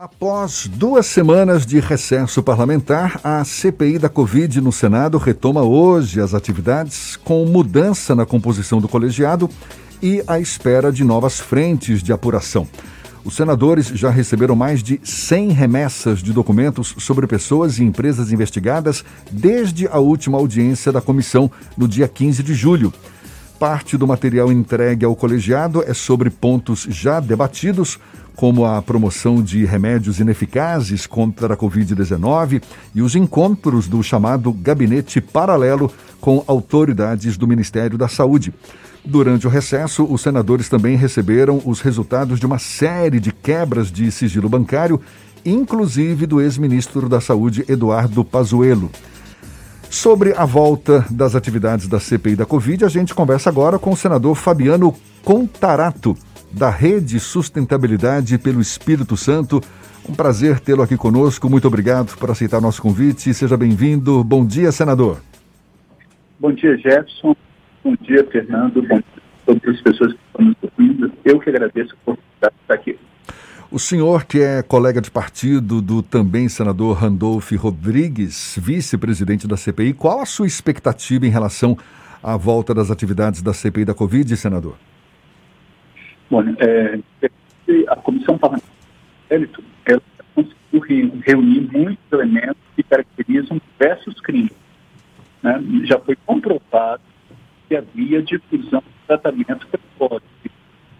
Após duas semanas de recesso parlamentar, a CPI da Covid no Senado retoma hoje as atividades com mudança na composição do colegiado e à espera de novas frentes de apuração. Os senadores já receberam mais de 100 remessas de documentos sobre pessoas e empresas investigadas desde a última audiência da comissão no dia 15 de julho. Parte do material entregue ao colegiado é sobre pontos já debatidos, como a promoção de remédios ineficazes contra a Covid-19 e os encontros do chamado Gabinete Paralelo com autoridades do Ministério da Saúde. Durante o recesso, os senadores também receberam os resultados de uma série de quebras de sigilo bancário, inclusive do ex-ministro da Saúde, Eduardo Pazuello. Sobre a volta das atividades da CPI da Covid, a gente conversa agora com o senador Fabiano Contarato, da Rede Sustentabilidade pelo Espírito Santo. Um prazer tê-lo aqui conosco. Muito obrigado por aceitar nosso convite. Seja bem-vindo. Bom dia, senador. Bom dia, Jefferson. Bom dia, Fernando. Bom dia a todas as pessoas que estão nos ouvindo. Eu que agradeço a oportunidade de estar aqui. O senhor, que é colega de partido do também senador Randolph Rodrigues, vice-presidente da CPI, qual a sua expectativa em relação à volta das atividades da CPI da Covid, senador? Bom, é, a Comissão Parlamentar ela conseguiu reunir muitos elementos que caracterizam diversos crimes. Né? Já foi comprovado que havia difusão de tratamento precoce.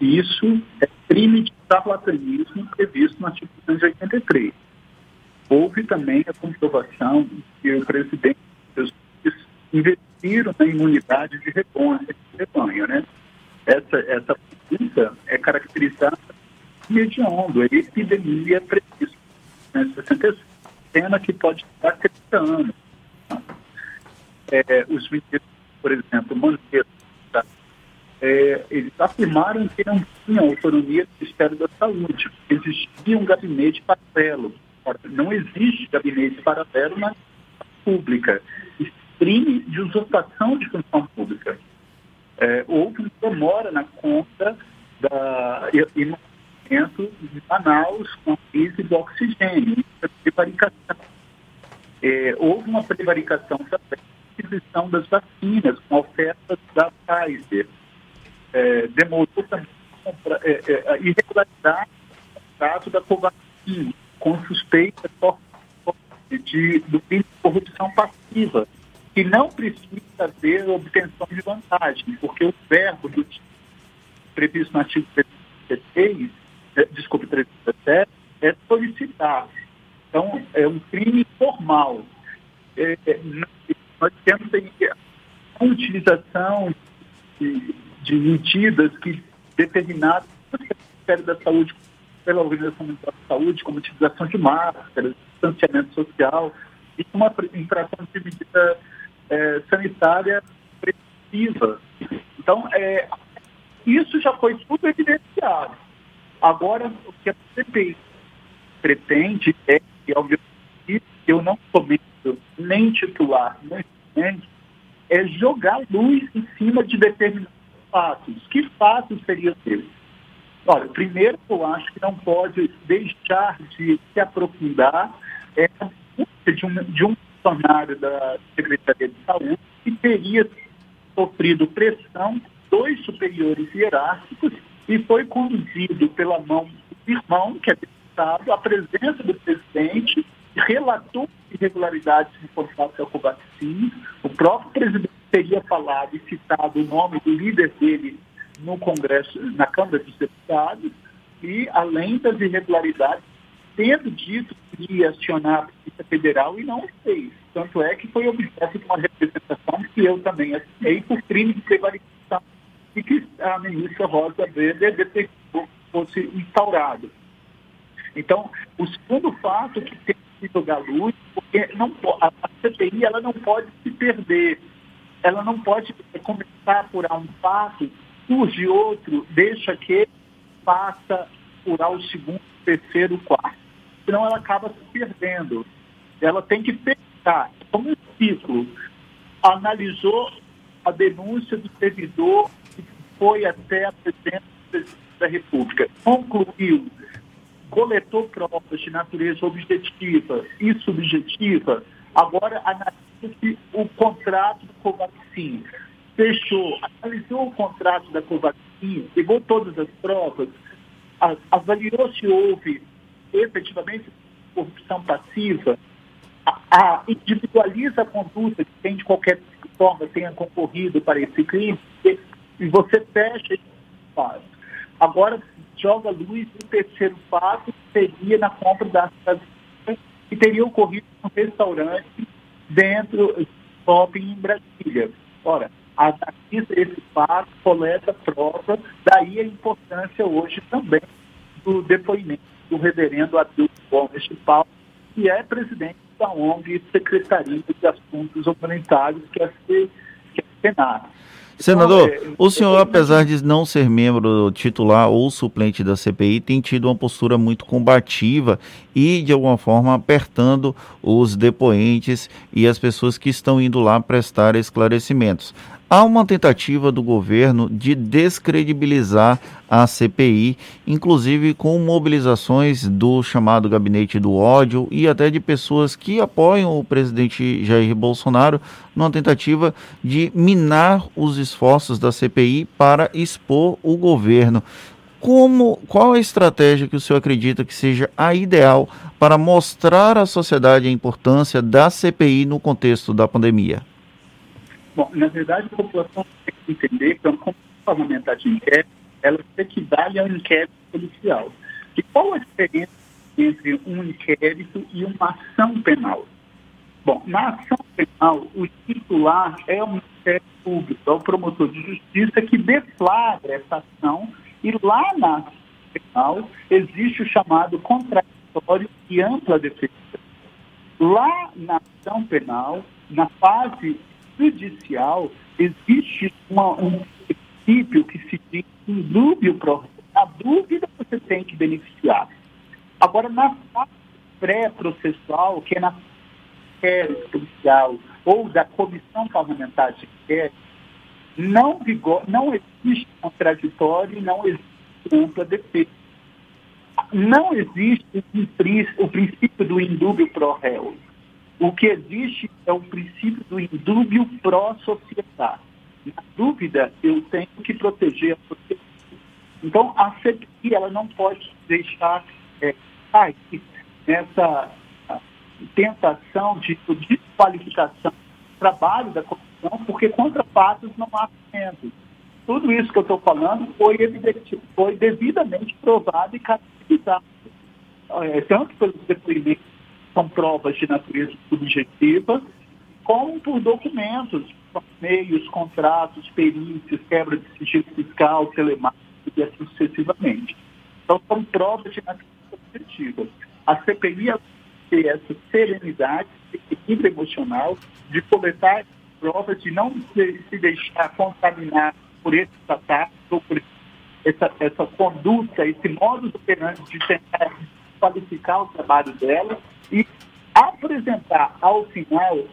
Isso é crime de charlatanismo previsto no artigo 283. Houve também a comprovação que o presidente investiram na imunidade de rebanho, né? Essa, essa é mediando a epidemia prevista né, 60 cena que pode estar 30 anos. É, os ministros, por exemplo, tá? é, eles afirmaram que não tinham autonomia do Ministério da Saúde, existia um gabinete paralelo. Não existe gabinete paralelo na pública. Crime de usurpação de função pública. É, houve demora na conta da, e, no de Manaus com crise do oxigênio, prevaricação. É, houve uma prevaricação também aquisição das vacinas com ofertas da Pfizer. É, demorou também é, é, a irregularidade no caso da Covaxin, com suspeita de, do crime de corrupção passiva, que não precisa haver obtenção de vantagem, porque o verbo do previsto no artigo 316, desculpe, 317, é solicitar. Então, é um crime formal. É, é, nós temos a utilização de, de medidas que determinadas pelo Ministério da Saúde, pela Organização Mundial da Saúde, como utilização de máscaras, distanciamento social, e uma infração de medida é, sanitária preventiva. Então, é, isso já foi tudo evidenciado. Agora, o que a CPI pretende é, e obviamente, eu não comento nem titular, nem é jogar luz em cima de determinados fatos. Que fatos seriam eles? Olha, primeiro, eu acho que não pode deixar de se aprofundar é, de um, de um funcionário da Secretaria de Saúde que teria sofrido pressão dos superiores hierárquicos e foi conduzido pela mão do irmão, que é deputado, à presença do presidente, relatou irregularidades contrato da Covaxin. O próprio presidente teria falado e citado o nome do líder dele no Congresso, na Câmara dos Deputados, e além das irregularidades, tendo dito que ia acionar a Polícia Federal e não fez. Tanto é que foi objeto de uma representação que eu também assinei por crime de prevaricação e que a ministra Rosa Weber detectou fosse instaurado. Então, o segundo fato que tem que jogar luz, porque não, a, CPI ela não pode se perder, ela não pode começar a apurar um fato, surge outro, deixa que passa apurar o segundo, terceiro, quarto senão ela acaba se perdendo. Ela tem que pensar como um ciclo. Analisou a denúncia do servidor foi até a presidência da República. Concluiu, coletou provas de natureza objetiva e subjetiva, agora analisa o contrato do Covaxin. Fechou, analisou o contrato da Covaxin, pegou todas as provas, avaliou se houve efetivamente corrupção passiva, a, a, individualiza a conduta de quem de qualquer forma tenha concorrido para esse crime e você fecha esse fato. Agora joga luz no terceiro fato, que seria na compra da que teria ocorrido no restaurante dentro do shopping em Brasília. Ora, analisa esse fato, coleta prova, daí a importância hoje também do depoimento do reverendo Adilson Gomes de Paulo, que é presidente da ONG Secretaria de Assuntos Humanitários, que é, que é Senado. Senador, o senhor, apesar de não ser membro titular ou suplente da CPI, tem tido uma postura muito combativa e, de alguma forma, apertando os depoentes e as pessoas que estão indo lá prestar esclarecimentos há uma tentativa do governo de descredibilizar a CPI, inclusive com mobilizações do chamado gabinete do ódio e até de pessoas que apoiam o presidente Jair Bolsonaro numa tentativa de minar os esforços da CPI para expor o governo. Como, qual a estratégia que o senhor acredita que seja a ideal para mostrar à sociedade a importância da CPI no contexto da pandemia? Bom, na verdade, a população tem que entender que uma comissão parlamentar de inquérito, ela se equivale a um inquérito policial. E qual a diferença entre um inquérito e uma ação penal? Bom, na ação penal, o titular é o Ministério Público, é o promotor de justiça que deflagra essa ação e lá na ação penal existe o chamado contraditório e ampla defesa. Lá na ação penal, na fase judicial, existe uma, um princípio que se diz indúbio pro Na dúvida, você tem que beneficiar. Agora, na fase pré-processual, que é na inquérito policial ou da comissão parlamentar de inquérito, não, vigor, não existe contraditório, não existe ampla defesa. Não existe o princípio do indúbio pro réu. O que existe é o princípio do indúbio pró-sociedade. Na dúvida, eu tenho que proteger a sociedade. Então, a CPI ela não pode deixar é, cair nessa tentação de desqualificação do trabalho da comissão, porque contra fatos não há argumentos. Tudo isso que eu estou falando foi, evidente, foi devidamente provado e caracterizado, é, tanto pelos depoimentos são provas de natureza subjetiva, como por documentos, meios, contratos, perícias, quebra de sigilo fiscal, telemático e assim sucessivamente. Então, são provas de natureza subjetiva. A CPI tem essa serenidade, equilíbrio emocional, de coletar provas, de não se, deixar contaminar por esses ataques ou por essa, essa conduta, esse modo de tentar qualificar o trabalho dela e apresentar ao final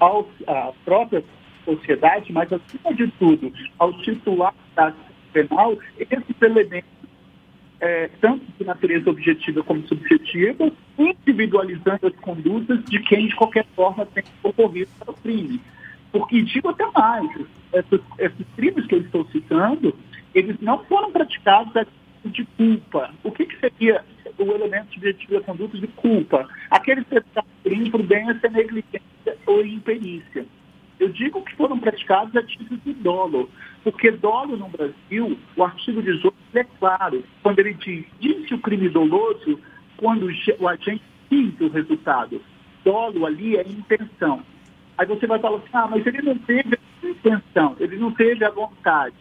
ao, à própria sociedade, mas acima de tudo ao titular da penal, esses elementos, é, tanto de natureza objetiva como subjetiva, individualizando as condutas de quem de qualquer forma tem ocorrido para o crime. Porque digo até mais, esses, esses crimes que eu estou citando, eles não foram praticados de culpa. O que, que seria o elemento subjetivo da conduta de culpa. Estão por imprudência, negligência ou imperícia. Eu digo que foram praticados a de dolo, porque dolo no Brasil, o artigo 18 é claro, quando ele diz, disse o crime doloso, quando o agente sente o resultado. Dolo ali é intenção. Aí você vai falar assim, ah, mas ele não teve a intenção, ele não teve a vontade.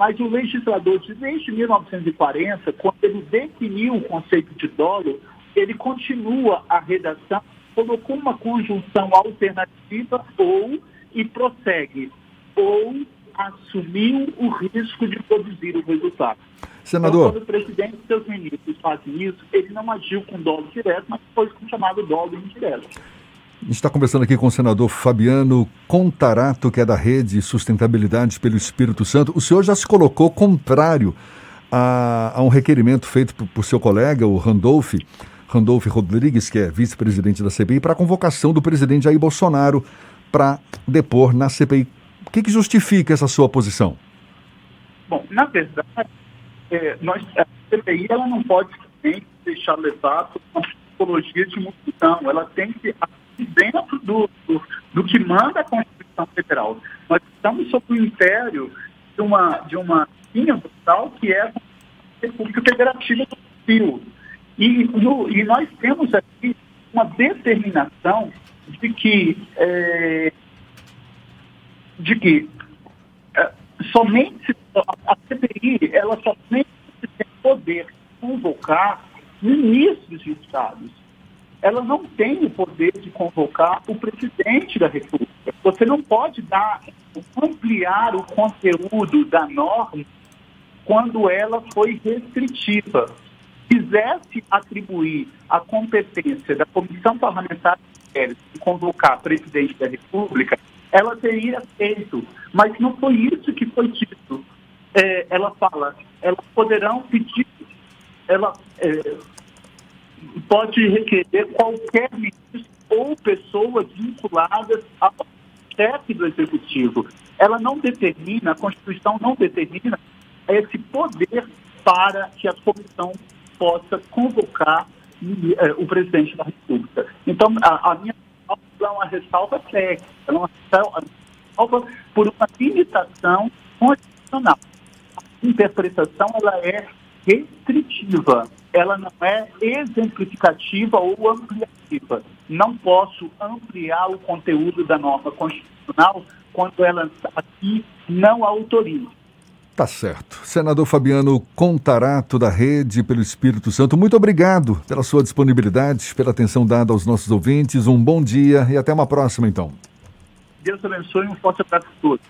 Mas o legislador, desde 1940, quando ele definiu o conceito de dolo, ele continua a redação, colocou uma conjunção alternativa ou e prossegue, ou assumiu o risco de produzir o resultado. Senador. Então, quando o presidente e seus ministros fazem isso, ele não agiu com dolo direto, mas foi com chamado dolo indireto. Está conversando aqui com o senador Fabiano Contarato, que é da Rede Sustentabilidade pelo Espírito Santo. O senhor já se colocou contrário a, a um requerimento feito por, por seu colega, o Randolph, Randolph Rodrigues, que é vice-presidente da CPI, para a convocação do presidente Jair Bolsonaro para depor na CPI. O que, que justifica essa sua posição? Bom, na verdade, é, nós, a CPI ela não pode também deixar levar de multidão. Ela tem que dentro do, do, do, que manda a Constituição Federal. Nós estamos sob o império de uma, de uma linha brutal que é a República Federativa do Brasil. E, no, e nós temos aqui uma determinação de que, é, de que é, somente a, a CPI, ela somente tem poder convocar ministros de estados. Ela não tem o poder de convocar o presidente da República. Você não pode dar, ampliar o conteúdo da norma quando ela foi restritiva. Quisesse atribuir a competência da Comissão Parlamentar de convocar presidente da República, ela teria feito. Mas não foi isso que foi dito. É, ela fala, elas poderão pedir, ela é, pode requerer qualquer ministro ou pessoas vinculadas ao chefe do executivo. Ela não determina, a Constituição não determina esse poder para que a comissão possa convocar eh, o presidente da República. Então, a, a minha é uma ressalva técnica, é uma ressalva por uma limitação constitucional. A interpretação ela é restritiva, ela não é exemplificativa ou ampliativa. Não posso ampliar o conteúdo da norma constitucional quando ela aqui não autoriza. Tá certo. Senador Fabiano Contarato, da Rede pelo Espírito Santo, muito obrigado pela sua disponibilidade, pela atenção dada aos nossos ouvintes. Um bom dia e até uma próxima, então. Deus abençoe e um forte abraço a todos.